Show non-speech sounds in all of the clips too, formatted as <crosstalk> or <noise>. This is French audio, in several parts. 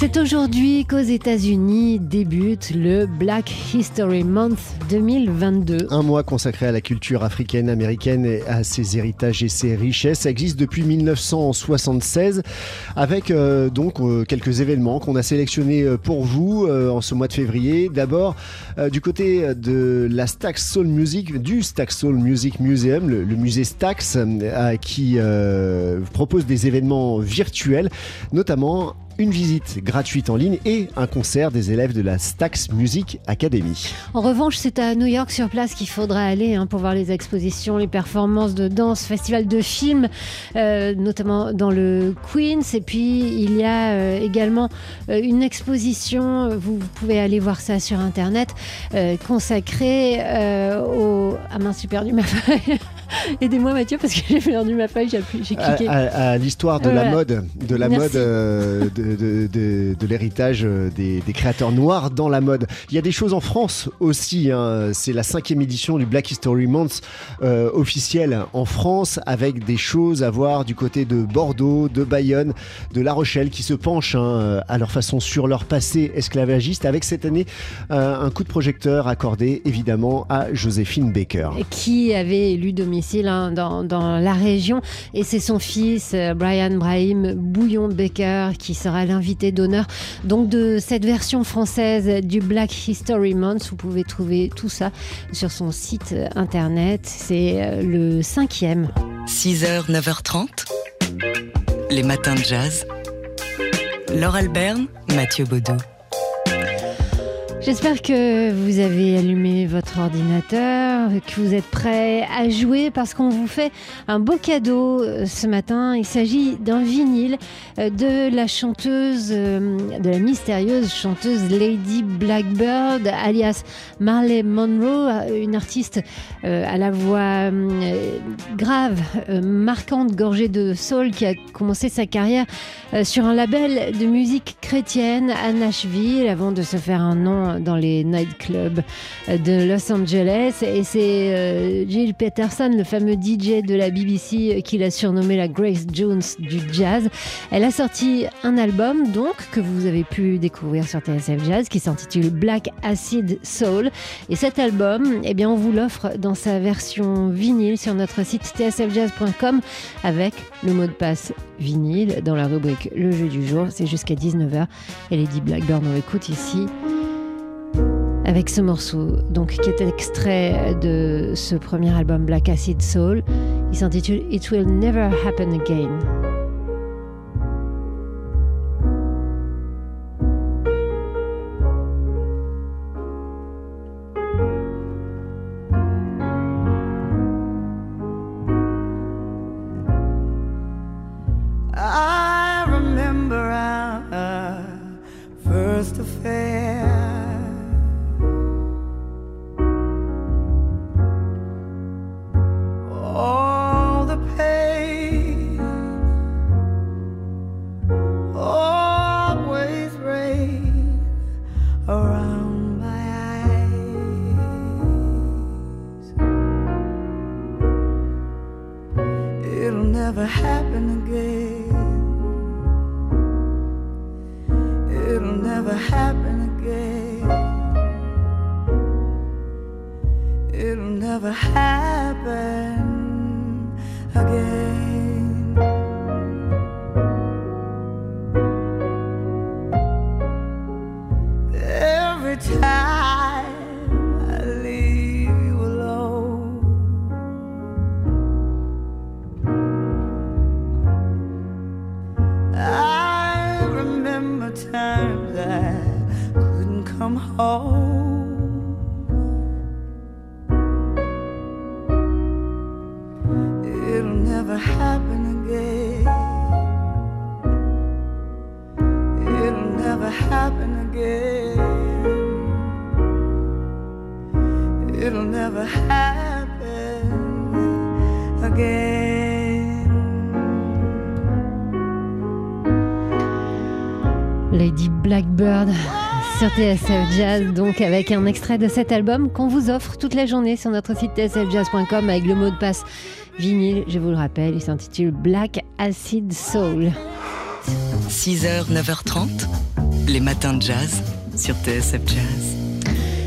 C'est aujourd'hui qu'aux États-Unis débute le Black History Month 2022. Un mois consacré à la culture africaine, américaine et à ses héritages et ses richesses. Ça existe depuis 1976 avec euh, donc euh, quelques événements qu'on a sélectionnés euh, pour vous en ce mois de février. D'abord du côté de la Stax Soul Music, du Stax Soul Music Museum, le, le musée Stax qui propose des événements virtuels, notamment une visite gratuite en ligne et un concert des élèves de la Stax Music Academy. En revanche, c'est à New York sur place qu'il faudra aller hein, pour voir les expositions, les performances de danse, festival de films, euh, notamment dans le Queens. Et puis, il y a euh, également euh, une exposition, vous, pouvez aller voir ça sur Internet, consacrée au... Ah mince, ma feuille. <laughs> Aidez-moi Mathieu parce que <laughs> j'ai perdu ma feuille, j'ai cliqué. À, l'histoire de, la mode, de la mode, de, de, l'héritage euh, des, créateurs noirs dans la mode. Il y a des choses en France aussi. Hein. C'est la cinquième édition du Black History Month euh, officiel en France avec des choses à voir du côté de Bordeaux, de Bayonne, de La Rochelle qui se penchent hein, à leur façon sur leur passé esclavagiste avec cette année euh, un coup de projecteur accordé évidemment à Joséphine Baker. Qui avait élu domicile hein, dans, dans, la région et c'est son fils Brian Brahim Bouillon Baker qui sera l'invité d'honneur donc de cette version française du Black History Month. Vous pouvez trouver tout ça sur son site internet. C'est euh, le cinquième. 6h, 9h30, les matins de jazz. Laure Alberne, Mathieu Baudou. J'espère que vous avez allumé votre ordinateur, que vous êtes prêts à jouer parce qu'on vous fait un beau cadeau euh, ce matin. Il s'agit d'un vinyle euh, de la chanteuse, euh, de la mystérieuse chanteuse Lady Blackbird, alias Marley Monroe, une artiste à la voix grave, marquante, gorgée de soul qui a commencé sa carrière sur un label de musique chrétienne à Nashville avant de se faire un nom dans les nightclubs de Los Angeles. Et c'est euh, Jill Peterson, le fameux DJ de la BBC, qui l'a surnommé la Grace Jones du jazz. Elle a sorti un album, donc, que vous avez pu découvrir sur TSF Jazz, qui s'intitule Black Acid Soul. Et cet album, eh bien, on vous l'offre dans sa version vinyle sur notre site tsfjazz.com avec le mot de passe vinyle dans la rubrique Le jeu du jour. C'est jusqu'à 19h. Et Lady Blackburn, on écoute ici avec ce morceau, donc qui est extrait de ce premier album Black Acid Soul. Il s'intitule It Will Never Happen Again. Never happen again. It'll never happen again. Every time. come home. It'll never happen again. It'll never happen again. It'll never happen again. Lady Blackbird, sur TSF Jazz, donc avec un extrait de cet album qu'on vous offre toute la journée sur notre site tsfjazz.com avec le mot de passe vinyle, je vous le rappelle, il s'intitule Black Acid Soul. 6h, 9h30, les matins de jazz sur TSF Jazz.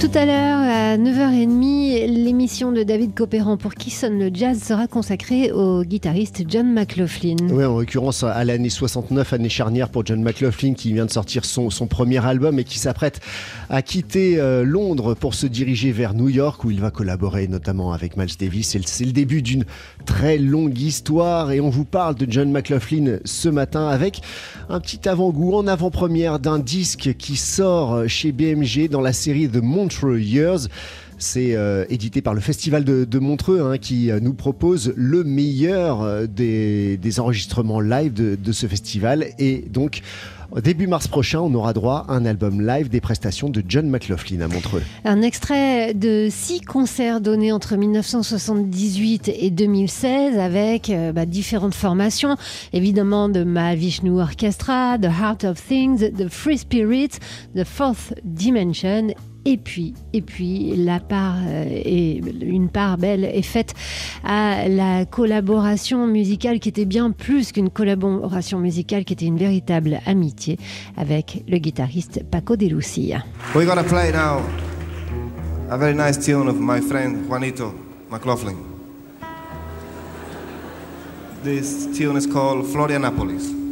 Tout à l'heure, à 9h30, l'émission de David Copéran pour Qui sonne le jazz sera consacrée au guitariste John McLaughlin. Oui, en l'occurrence à l'année 69, année charnière pour John McLaughlin qui vient de sortir son, premier album et qui s'apprête à quitter euh, Londres pour se diriger vers New York où il va collaborer notamment avec Miles Davis. C'est le, début d'une très longue histoire et on vous parle de John McLaughlin ce matin avec un petit avant-goût en avant-première d'un disque qui sort chez BMG dans la série The Montreux Years. C'est euh, édité par le Festival de, Montreux hein, qui euh, nous propose le meilleur euh, des, enregistrements live de, ce festival. Et donc, début mars prochain, on aura droit à un album live des prestations de John McLaughlin à Montreux. Un extrait de six concerts donnés entre 1978 et 2016 avec bah, différentes formations, évidemment de Mahavishnu Orchestra, The Heart of Things, The Free Spirit, The Fourth Dimension et puis, et puis la part euh, et une part belle est faite à la collaboration musicale qui était bien plus qu'une collaboration musicale, qui était une véritable amitié avec le guitariste Paco de Lucia. We're gonna play now a very nice tune of my friend Juanito McLaughlin. This tune is called Florianopolis.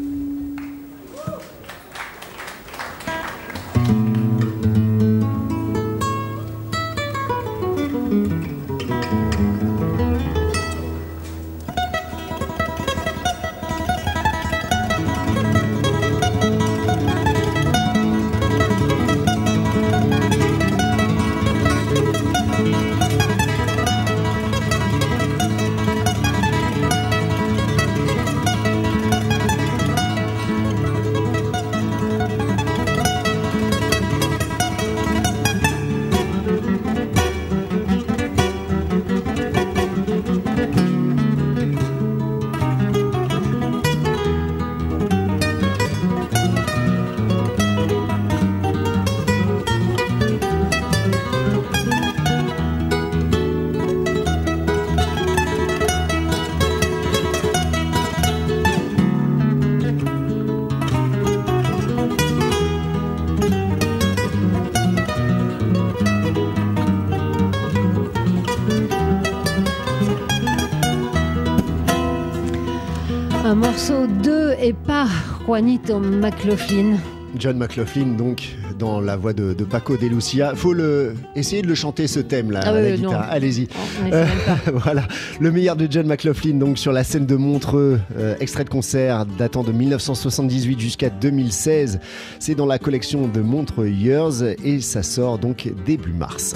Un morceau de et par Juanito McLaughlin. John McLaughlin, donc, dans la voix de, de Paco de Lucia. Faut le, essayer de le chanter ce thème-là, Ah à oui, la guitare. non. Allez-y. Pas. <laughs> voilà, le meilleur de John McLaughlin, donc sur la scène de Montreux, euh, extrait de concert datant de 1978 jusqu'à 2016. C'est dans la collection de Montreux Years et ça sort donc début mars.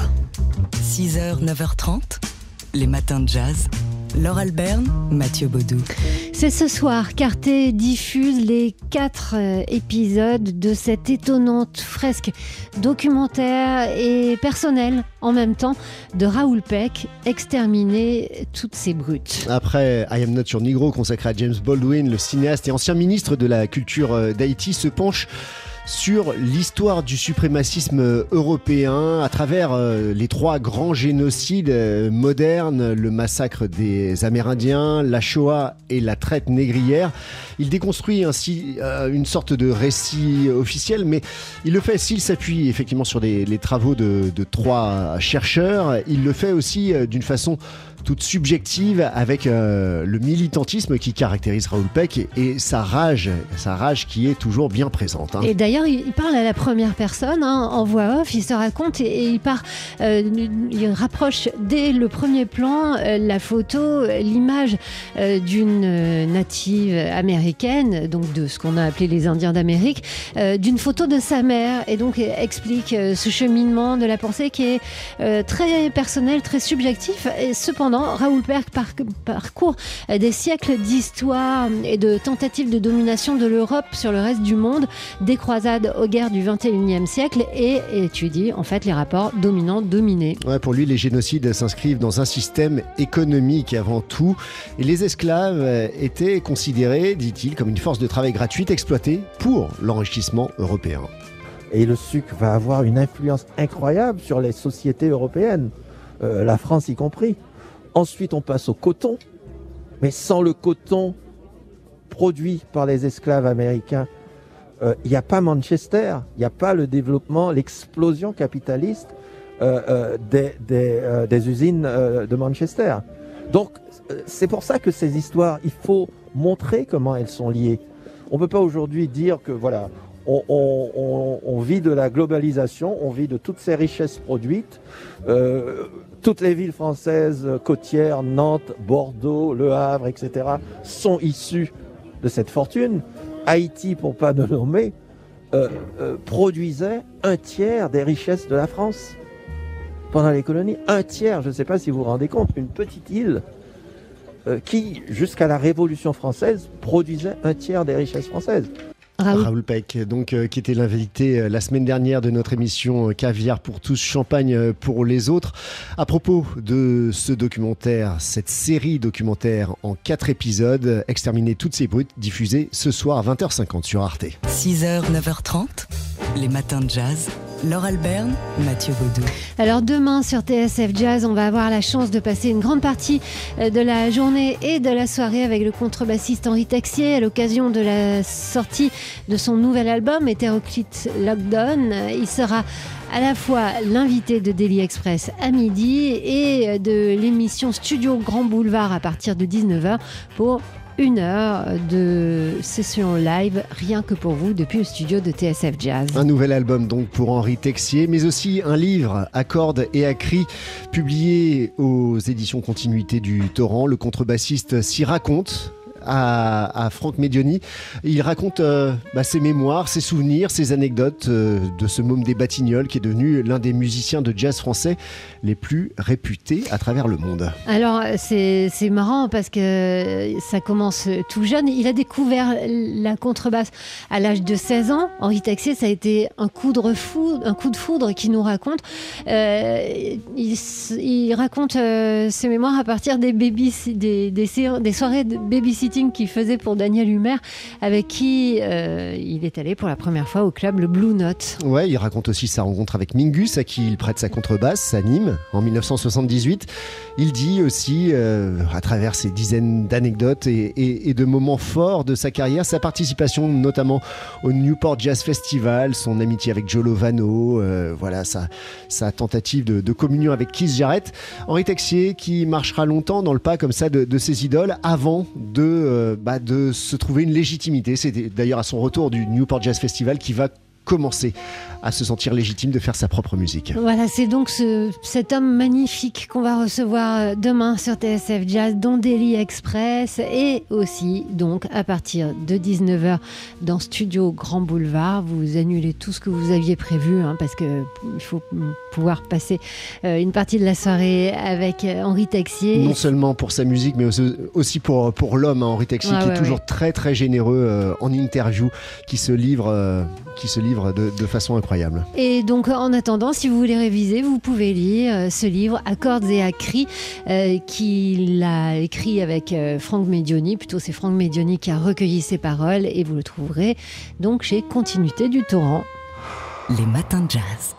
6h, 9h30, les matins de jazz. Laure Alberne, Mathieu Baudou. C'est ce soir qu'Arte diffuse les quatre euh, épisodes de cette étonnante fresque documentaire et personnelle en même temps de Raoul Peck, exterminer toutes ces brutes. Après I Am Not Your Negro, consacré à James Baldwin, le cinéaste et ancien ministre de la Culture euh, d'Haïti, se penche sur l'histoire du suprémacisme européen à travers euh, les trois grands génocides euh, modernes, le massacre des Amérindiens, la Shoah et la traite négrière. Il déconstruit ainsi euh, une sorte de récit officiel, mais il le fait s'il s'appuie effectivement sur les, travaux de, trois chercheurs. Il le fait aussi d'une façon toute subjective avec euh, le militantisme qui caractérise Raoul Peck et, sa rage, sa rage qui est toujours bien présente. hein. Et d'ailleurs, il parle à la première personne, hein, en voix off, il se raconte et, il part, euh, il rapproche dès le premier plan euh, la photo, l'image d'une native américaine, donc de ce qu'on a appelé les Indiens d'Amérique, d'une photo de sa mère, et donc explique ce cheminement de la pensée qui est très personnel, très subjectif. Et cependant, Raoul par- parcourt euh, des siècles d'histoire et de tentatives de domination de l'Europe sur le reste du monde, des croisades aux guerres du 21e siècle et étudie en fait les rapports dominants-dominés. Ouais, pour lui, les génocides s'inscrivent dans un système économique avant tout. Et les esclaves euh, étaient considérés, dit-il, comme une force de travail gratuite exploitée pour l'enrichissement européen. Et le sucre va avoir une influence incroyable sur les sociétés européennes, euh, la France y compris. Ensuite, on passe au coton. Mais sans le coton produit par les esclaves américains, euh, il n'y a pas Manchester, il n'y a pas le développement, l'explosion capitaliste euh, euh, des, usines de Manchester. Donc, c'est pour ça que ces histoires, il faut montrer comment elles sont liées. On ne peut pas aujourd'hui dire que voilà, on, vit de la globalisation, on vit de toutes ces richesses produites. Toutes les villes françaises euh, côtières, Nantes, Bordeaux, Le Havre, etc., sont issues de cette fortune. Haïti, pour pas le nommer, euh, euh, produisait un tiers des richesses de la France pendant les colonies. Un tiers, je ne sais pas si vous vous rendez compte, une petite île qui, jusqu'à la Révolution française, produisait un tiers des richesses françaises. Raoul. Raoul Peck, donc, euh, qui était l'invité euh, la semaine dernière de notre émission euh, Caviar pour tous, Champagne pour les autres. À propos de ce documentaire, cette série documentaire en quatre épisodes, Exterminer toutes ces brutes, diffusée ce soir à 20h50 sur Arte. 6h, 9h30, les matins de jazz. Laure Alberne, Mathieu Baudou. Alors demain sur TSF Jazz, on va avoir la chance de passer une grande partie euh, de la journée et de la soirée avec le contrebassiste Henri Texier à l'occasion de la sortie de son nouvel album Hétéroclite Lockdown. Il sera à la fois l'invité de Daily Express à midi et de l'émission Studio Grand Boulevard à partir de 19h pour une heure de session live rien que pour vous depuis le studio de TSF Jazz. Un nouvel album donc pour Henri Texier, mais aussi un livre à cordes et à cris publié aux éditions Continuité du Torrent. Le contrebassiste s'y raconte. À, Franck Medioni. Il raconte euh, bah, ses mémoires, ses souvenirs, ses anecdotes euh, de ce môme des Batignolles qui est devenu l'un des musiciens de jazz français les plus réputés à travers le monde. Alors, c'est marrant parce que ça commence tout jeune. Il a découvert la contrebasse à l'âge de 16 ans. Henri Texier, ça a été un coup de, refou- un coup de foudre qui nous raconte. Euh, il, raconte ses mémoires à partir des, baby, des, des, des soirées de babysitting qu'il faisait pour Daniel Humer, avec qui euh, il est allé pour la première fois au club le Blue Note. Ouais, il raconte aussi sa rencontre avec Mingus, à qui il prête sa contrebasse, à Nîmes, en 1978. Il dit aussi, euh, à travers ces dizaines d'anecdotes et, de moments forts de sa carrière, sa participation notamment au Newport Jazz Festival, son amitié avec Joe Lovano, euh, voilà, sa, tentative de, communion avec Keith Jarrett. Henri Texier qui marchera longtemps dans le pas comme ça de ses idoles avant de, euh, bah, de se trouver une légitimité. C'est d'ailleurs à son retour du Newport Jazz Festival qui va commencer à se sentir légitime de faire sa propre musique. Voilà, c'est donc ce- cet homme magnifique qu'on va recevoir euh, demain sur TSF Jazz, dans Daily Express, et aussi donc à partir de 19h dans Studio Grand Boulevard. Vous annulez tout ce que vous aviez prévu, hein, parce que il faut pouvoir passer euh, une partie de la soirée avec euh, Henri Texier. Non seulement pour sa musique, mais aussi- pour, pour l'homme, hein, Henri Texier, qui ouais, est toujours très très généreux euh, en interview, qui se livre, euh, qui se livre de, de façon incroyable. Et donc, en attendant, si vous voulez réviser, vous pouvez lire euh, ce livre, À cordes et à cris, euh, qu'il a écrit avec euh, Franck Medioni. Plutôt, c'est Franck Medioni qui a recueilli ses paroles et vous le trouverez donc chez Continuité du Torrent. Les matins de jazz.